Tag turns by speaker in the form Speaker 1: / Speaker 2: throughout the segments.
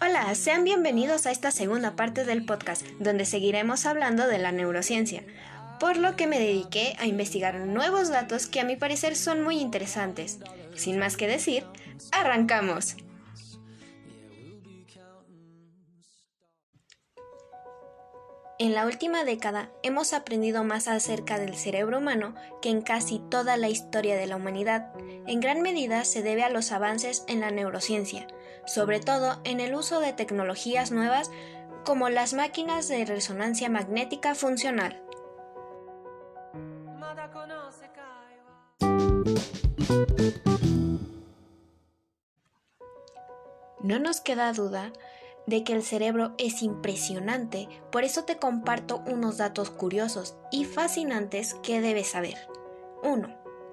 Speaker 1: Hola, sean bienvenidos a esta segunda parte del podcast, donde seguiremos hablando de la neurociencia, por lo que me dediqué a investigar nuevos datos que a mi parecer son muy interesantes. Sin más que decir, arrancamos. En la última década hemos aprendido más acerca del cerebro humano que en casi toda la historia de la humanidad. En gran medida se debe a los avances en la neurociencia, sobre todo en el uso de tecnologías nuevas como las máquinas de resonancia magnética funcional. No nos queda duda de que el cerebro es impresionante, por eso te comparto unos datos curiosos y fascinantes que debes saber. 1.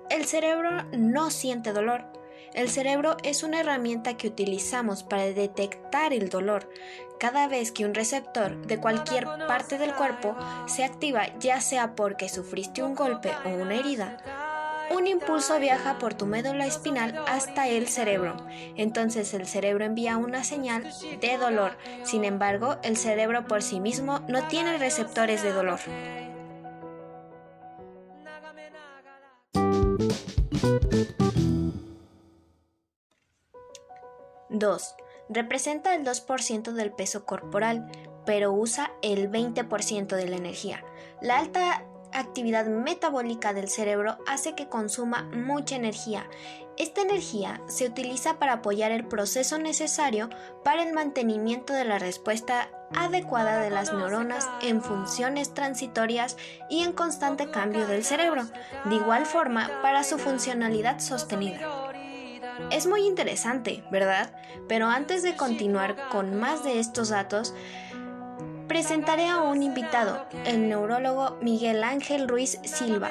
Speaker 1: El cerebro no siente dolor. El cerebro es una herramienta que utilizamos para detectar el dolor. Cada vez que un receptor de cualquier parte del cuerpo se activa, ya sea porque sufriste un golpe o una herida, un impulso viaja por tu médula espinal hasta el cerebro. Entonces el cerebro envía una señal de dolor. Sin embargo, el cerebro por sí mismo no tiene receptores de dolor. 2. Representa el 2% del peso corporal, pero usa el 20% de la energía. La alta actividad metabólica del cerebro hace que consuma mucha energía. Esta energía se utiliza para apoyar el proceso necesario para el mantenimiento de la respuesta adecuada de las neuronas en funciones transitorias y en constante cambio del cerebro, de igual forma para su funcionalidad sostenida. Es muy interesante, ¿verdad? Pero antes de continuar con más de estos datos, presentaré a un invitado, el neurólogo Miguel Ángel Ruiz Silva,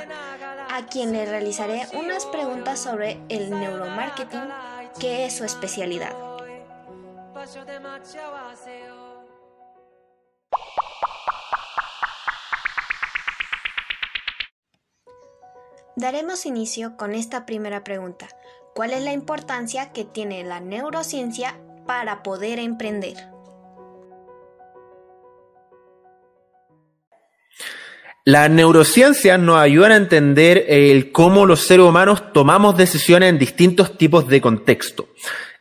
Speaker 1: a quien le realizaré unas preguntas sobre el neuromarketing, que es su especialidad. Daremos inicio con esta primera pregunta. ¿Cuál es la importancia que tiene la neurociencia para poder emprender?
Speaker 2: Las neurociencias nos ayudan a entender el cómo los seres humanos tomamos decisiones en distintos tipos de contexto.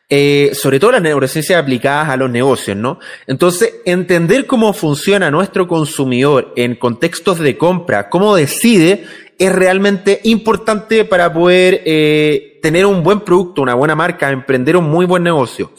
Speaker 2: Eh, sobre todo las neurociencias aplicadas a los negocios, ¿no? Entonces, entender cómo funciona nuestro consumidor en contextos de compra, cómo decide, es realmente importante para poder eh, tener un buen producto, una buena marca, emprender un muy buen negocio.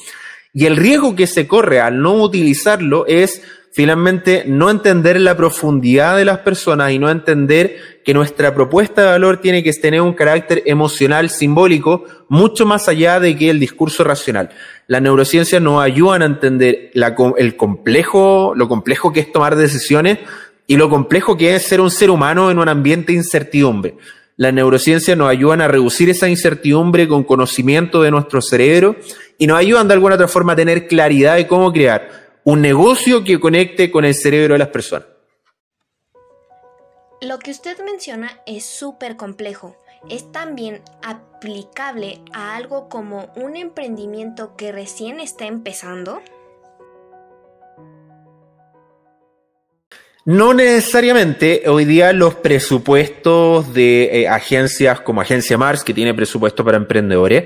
Speaker 2: Y el riesgo que se corre al no utilizarlo es finalmente no entender la profundidad de las personas y no entender que nuestra propuesta de valor tiene que tener un carácter emocional, simbólico, mucho más allá de que el discurso racional. Las neurociencias nos ayudan a entender el complejo, lo complejo que es tomar decisiones y lo complejo que es ser un ser humano en un ambiente de incertidumbre. Las neurociencias nos ayudan a reducir esa incertidumbre con conocimiento de nuestro cerebro y nos ayudan de alguna otra forma a tener claridad de cómo crear un negocio que conecte con el cerebro de las personas.
Speaker 1: Lo que usted menciona es súper complejo. ¿Es también aplicable a algo como un emprendimiento que recién está empezando?
Speaker 2: No necesariamente. Hoy día los presupuestos de eh, agencias como Agencia Mars, que tiene presupuesto para emprendedores,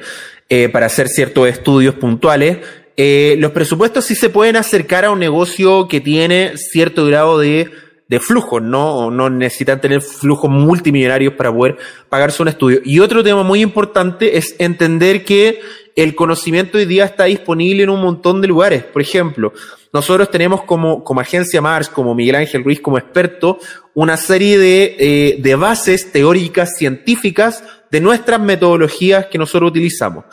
Speaker 2: eh, para hacer ciertos estudios puntuales, eh, los presupuestos sí se pueden acercar a un negocio que tiene cierto grado de, de flujo, ¿no? No necesitan tener flujos multimillonarios para poder pagarse un estudio. Y otro tema muy importante es entender que el conocimiento hoy día está disponible en un montón de lugares. Por ejemplo, nosotros tenemos como, como agencia Mars, como Miguel Ángel Ruiz, como experto, una serie de, eh, de bases teóricas científicas de nuestras metodologías que nosotros utilizamos.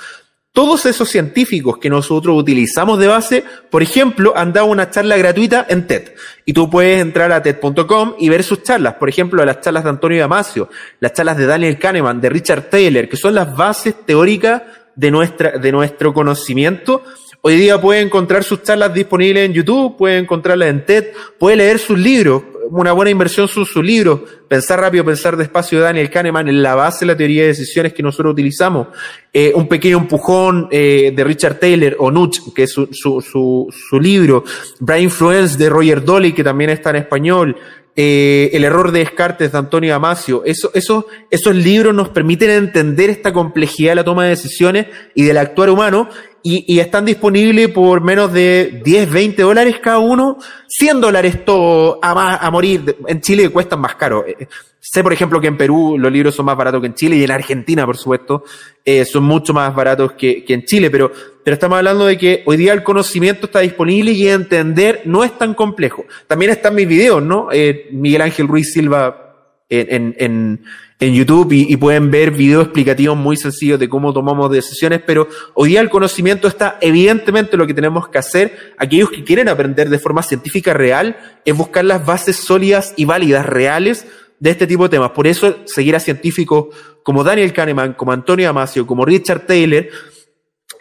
Speaker 2: Todos esos científicos que nosotros utilizamos de base, por ejemplo, han dado una charla gratuita en TED. Y tú puedes entrar a TED.com y ver sus charlas. Por ejemplo, las charlas de Antonio Damasio, las charlas de Daniel Kahneman, de Richard Taylor, que son las bases teóricas de, nuestra, de nuestro conocimiento. Hoy día puede encontrar sus charlas disponibles en YouTube, puede encontrarlas en TED, puede leer sus libros. una buena inversión son sus libros. Pensar rápido, pensar despacio de Daniel Kahneman en la base de la teoría de decisiones que nosotros utilizamos. Eh, un pequeño empujón eh, de Richard Taylor o Nudge, que es su, su, su, su libro. Brain Influence de Roger Dolly, que también está en español. Eh, el error de Descartes de Antonio Damasio. Eso, eso, esos libros nos permiten entender esta complejidad de la toma de decisiones y del actuar humano y, y, están disponibles por menos de 10, 20 dólares cada uno, 100 dólares todo a, a morir. En Chile cuestan más caro. Eh, sé, por ejemplo, que en Perú los libros son más baratos que en Chile y en Argentina, por supuesto, eh, son mucho más baratos que, que, en Chile, pero, pero estamos hablando de que hoy día el conocimiento está disponible y entender no es tan complejo. También están mis videos, ¿no? Eh, Miguel Ángel Ruiz Silva en, YouTube y, y, pueden ver videos explicativos muy sencillos de cómo tomamos decisiones, pero hoy día el conocimiento está evidentemente lo que tenemos que hacer, aquellos que quieren aprender de forma científica real, es buscar las bases sólidas y válidas, reales, de este tipo de temas. Por eso seguir a científicos como Daniel Kahneman, como Antonio Amasio, como Richard Taylor,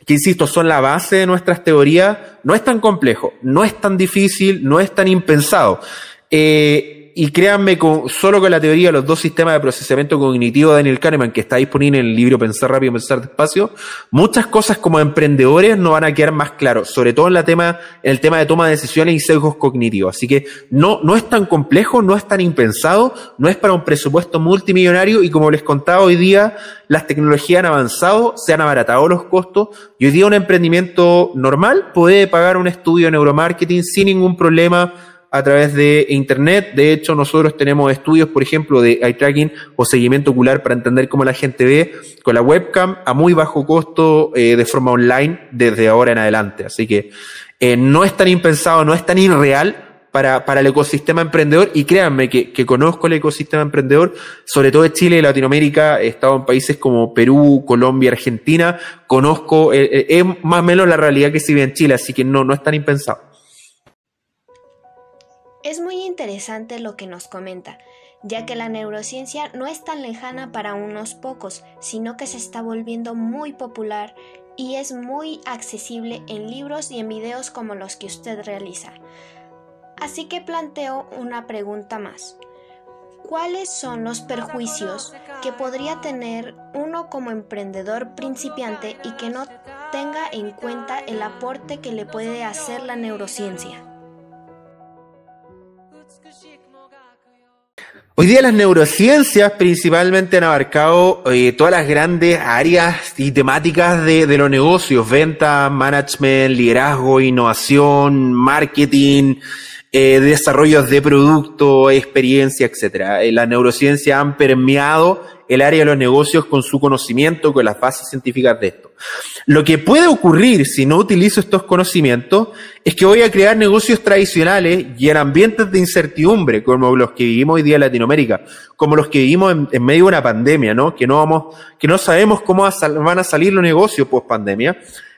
Speaker 2: que insisto, son la base de nuestras teorías, no es tan complejo, no es tan difícil, no es tan impensado. Eh, y créanme, con, solo con la teoría de los dos sistemas de procesamiento cognitivo de Daniel Kahneman, que está disponible en el libro Pensar rápido, pensar despacio, muchas cosas como emprendedores no van a quedar más claros, sobre todo en, la tema, en el tema de toma de decisiones y sesgos cognitivos. Así que no, no es tan complejo, no es tan impensado, no es para un presupuesto multimillonario y como les contaba hoy día, las tecnologías han avanzado, se han abaratado los costos y hoy día un emprendimiento normal puede pagar un estudio de neuromarketing sin ningún problema a través de Internet. De hecho, nosotros tenemos estudios, por ejemplo, de eye tracking o seguimiento ocular para entender cómo la gente ve con la webcam a muy bajo costo eh, de forma online desde ahora en adelante. Así que eh, no es tan impensado, no es tan irreal para, para el ecosistema emprendedor y créanme que, conozco el ecosistema emprendedor, sobre todo de Chile y Latinoamérica, he estado en países como Perú, Colombia, Argentina, conozco, eh, es más o menos la realidad que se vive en Chile, así que no, no es tan impensado.
Speaker 1: Es muy interesante lo que nos comenta, ya que la neurociencia no es tan lejana para unos pocos, sino que se está volviendo muy popular y es muy accesible en libros y en videos como los que usted realiza. Así que planteo una pregunta más. ¿Cuáles son los perjuicios que podría tener uno como emprendedor principiante y que no tenga en cuenta el aporte que le puede hacer la neurociencia?
Speaker 2: Hoy día las neurociencias principalmente han abarcado eh, todas las grandes áreas y temáticas de, de, los negocios, venta, management, liderazgo, innovación, marketing, eh, desarrollos de producto, experiencia, etcétera. Eh, las neurociencias han permeado el área de los negocios con su conocimiento, con las bases científicas de esto. Lo que puede ocurrir si no utilizo estos conocimientos es que voy a crear negocios tradicionales y en ambientes de incertidumbre, como los que vivimos hoy día en Latinoamérica, como los que vivimos en, en medio de una pandemia, ¿no? Que no vamos, que no sabemos cómo van a salir los negocios post pandemia.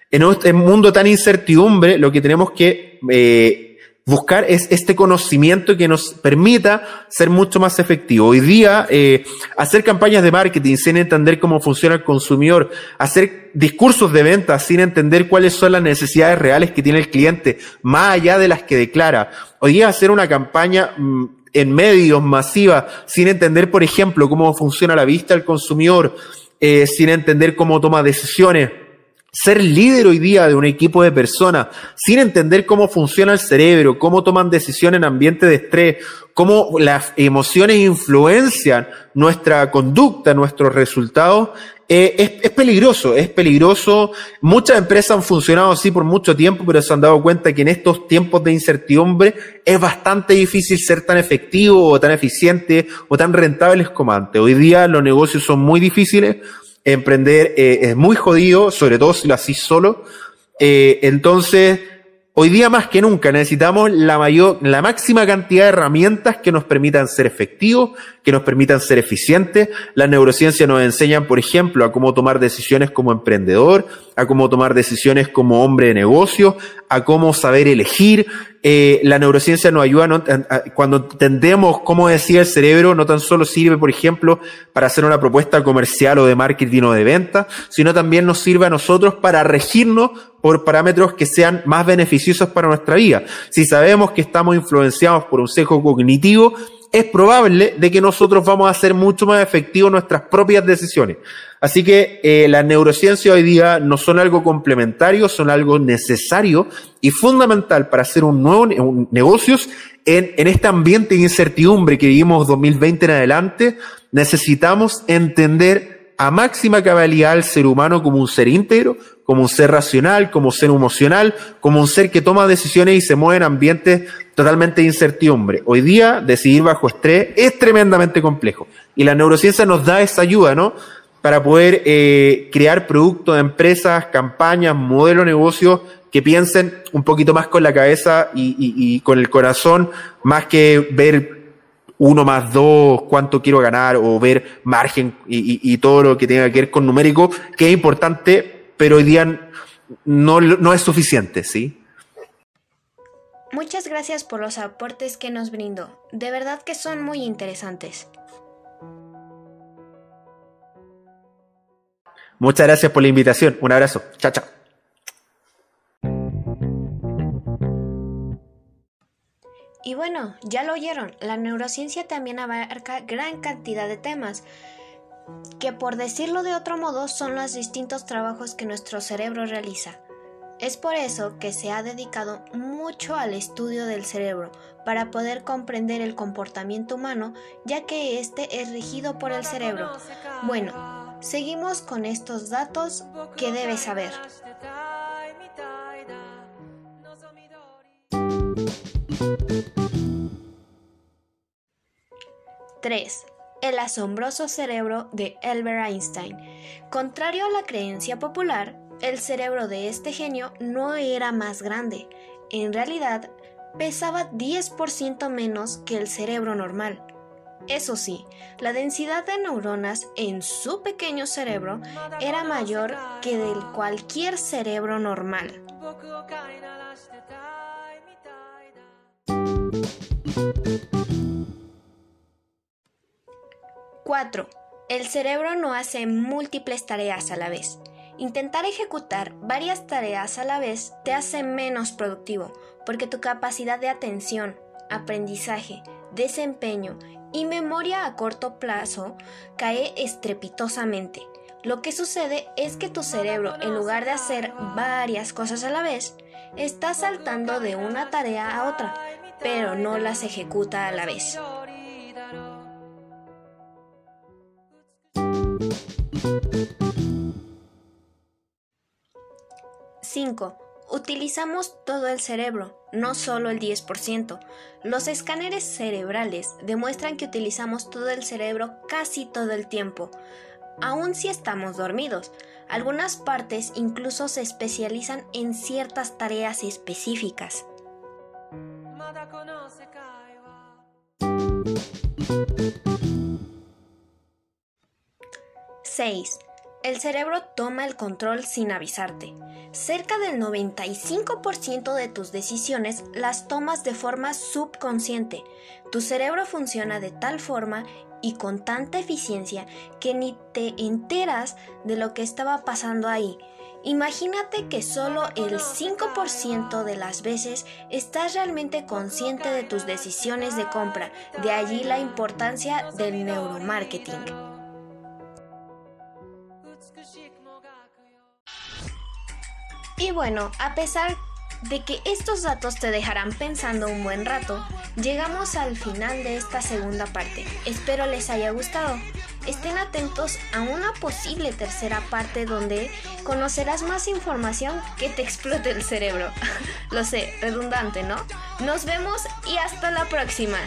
Speaker 2: En este mundo tan incertidumbre, lo que tenemos que eh, buscar es este conocimiento que nos permita ser mucho más efectivo. Hoy día, eh, hacer campañas de marketing sin entender cómo funciona el consumidor, hacer discursos de venta sin entender cuáles son las necesidades reales que tiene el cliente, más allá de las que declara. Hoy día hacer una campaña mm, en medios masiva sin entender, por ejemplo, cómo funciona la vista del consumidor, eh, sin entender cómo toma decisiones, ser líder hoy día de un equipo de personas sin entender cómo funciona el cerebro, cómo toman decisiones en ambiente de estrés, cómo las emociones influencian nuestra conducta, nuestros resultados, eh, es, es, peligroso, es peligroso. Muchas empresas han funcionado así por mucho tiempo, pero se han dado cuenta que en estos tiempos de incertidumbre es bastante difícil ser tan efectivo o tan eficiente o tan rentables como antes. Hoy día los negocios son muy difíciles emprender eh, es muy jodido, sobre todo si lo haces solo. Eh, entonces, hoy día más que nunca necesitamos la mayor, la máxima cantidad de herramientas que nos permitan ser efectivos, que nos permitan ser eficientes. Las neurociencias nos enseñan, por ejemplo, a cómo tomar decisiones como emprendedor, a cómo tomar decisiones como hombre de negocio, a cómo saber elegir. Eh, la neurociencia nos ayuda cuando entendemos cómo decía el cerebro, no tan solo sirve, por ejemplo, para hacer una propuesta comercial o de marketing o de venta, sino también nos sirve a nosotros para regirnos por parámetros que sean más beneficiosos para nuestra vida. Si sabemos que estamos influenciados por un sesgo cognitivo, es probable de que nosotros vamos a hacer mucho más efectivos nuestras propias decisiones. Así que eh, las neurociencias hoy día no son algo complementario, son algo necesario y fundamental para hacer un nuevo un, negocios en, en este ambiente de incertidumbre que vivimos 2020 en adelante. Necesitamos entender a máxima cabalidad al ser humano como un ser íntegro, como un ser racional, como un ser emocional, como un ser que toma decisiones y se mueve en ambientes totalmente de incertidumbre. Hoy día, decidir bajo estrés es tremendamente complejo. Y la neurociencia nos da esa ayuda, ¿no? Para poder eh, crear productos, empresas, campañas, modelos de negocio que piensen un poquito más con la cabeza y, con el corazón, más que ver uno más dos, cuánto quiero ganar, o ver margen y, todo lo que tenga que ver con numérico, que es importante, pero hoy día no, no es suficiente, ¿sí?
Speaker 1: Muchas gracias por los aportes que nos brindó. De verdad que son muy interesantes.
Speaker 2: Muchas gracias por la invitación. Un abrazo. Chao, chao.
Speaker 1: Y bueno, ya lo oyeron, la neurociencia también abarca gran cantidad de temas, que por decirlo de otro modo son los distintos trabajos que nuestro cerebro realiza. Es por eso que se ha dedicado mucho al estudio del cerebro, para poder comprender el comportamiento humano, ya que éste es regido por el cerebro. Bueno, seguimos con estos datos que debes saber. 3. El asombroso cerebro de Albert Einstein. Contrario a la creencia popular, el cerebro de este genio no era más grande, en realidad pesaba 10% menos que el cerebro normal. Eso sí, la densidad de neuronas en su pequeño cerebro era mayor que del cualquier cerebro normal. 4. El cerebro no hace múltiples tareas a la vez. Intentar ejecutar varias tareas a la vez te hace menos productivo, porque tu capacidad de atención, aprendizaje, desempeño y memoria a corto plazo cae estrepitosamente. Lo que sucede es que tu cerebro, en lugar de hacer varias cosas a la vez, está saltando de una tarea a otra, pero no las ejecuta a la vez. 5. Utilizamos todo el cerebro, no solo el 10%. Los escáneres cerebrales demuestran que utilizamos todo el cerebro casi todo el tiempo, aun si estamos dormidos. Algunas partes incluso se especializan en ciertas tareas específicas. 6. El cerebro toma el control sin avisarte. Cerca del 95% de tus decisiones las tomas de forma subconsciente. Tu cerebro funciona de tal forma y con tanta eficiencia que ni te enteras de lo que estaba pasando ahí. Imagínate que solo el 5% de las veces estás realmente consciente de tus decisiones de compra, de allí la importancia del neuromarketing. Y bueno, a pesar de que estos datos te dejarán pensando un buen rato, llegamos al final de esta segunda parte. Espero les haya gustado. Estén atentos a una posible tercera parte donde conocerás más información que te explote el cerebro. Lo sé, redundante, ¿no? Nos vemos y hasta la próxima.